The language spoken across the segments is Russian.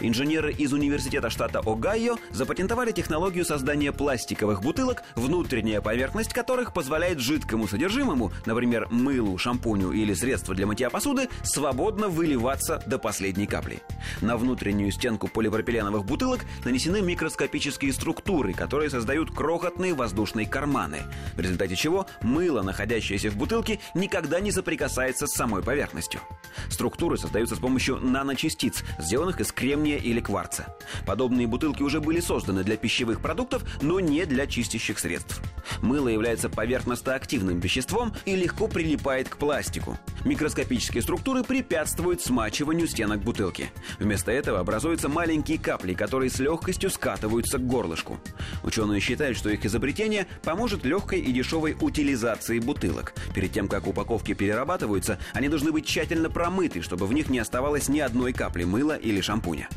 Инженеры из университета штата Огайо запатентовали технологию создания пластиковых бутылок, внутренняя поверхность которых позволяет жидкому содержимому, например, мылу, шампуню или средству для мытья посуды, свободно выливаться до последней капли. На внутреннюю стенку полипропиленовых бутылок нанесены микроскопические структуры, которые создают крохотные воздушные карманы, в результате чего мыло, находящееся в бутылке, никогда не соприкасается с самой поверхностью. Структуры создаются с помощью наночастиц, сделанных из кремния кремния или кварца. Подобные бутылки уже были созданы для пищевых продуктов, но не для чистящих средств. Мыло является поверхностно-активным веществом и легко прилипает к пластику. Микроскопические структуры препятствуют смачиванию стенок бутылки. Вместо этого образуются маленькие капли, которые с легкостью скатываются к горлышку. Ученые считают, что их изобретение поможет легкой и дешевой утилизации бутылок. Перед тем, как упаковки перерабатываются, они должны быть тщательно промыты, чтобы в них не оставалось ни одной капли мыла или шампуня.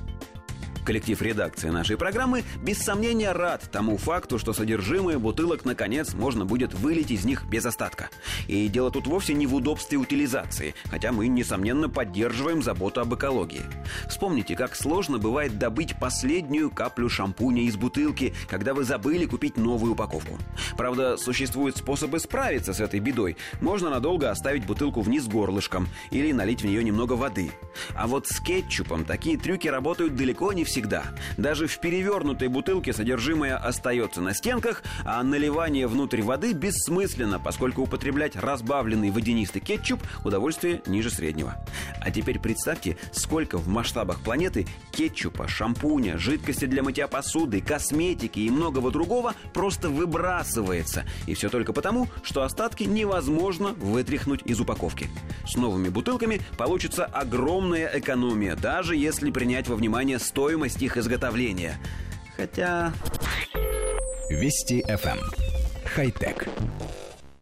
Коллектив редакции нашей программы без сомнения рад тому факту, что содержимое бутылок наконец можно будет вылить из них без остатка. И дело тут вовсе не в удобстве утилизации, хотя мы, несомненно, поддерживаем заботу об экологии. Вспомните, как сложно бывает добыть последнюю каплю шампуня из бутылки, когда вы забыли купить новую упаковку. Правда, существуют способы справиться с этой бедой. Можно надолго оставить бутылку вниз горлышком или налить в нее немного воды. А вот с кетчупом такие трюки работают далеко не всегда всегда. Даже в перевернутой бутылке содержимое остается на стенках, а наливание внутрь воды бессмысленно, поскольку употреблять разбавленный водянистый кетчуп – удовольствие ниже среднего. А теперь представьте, сколько в масштабах планеты кетчупа, шампуня, жидкости для мытья посуды, косметики и многого другого просто выбрасывается. И все только потому, что остатки невозможно вытряхнуть из упаковки. С новыми бутылками получится огромная экономия, даже если принять во внимание стоимость стоимость их изготовления. Хотя... Вести FM. Эм. Хай-тек.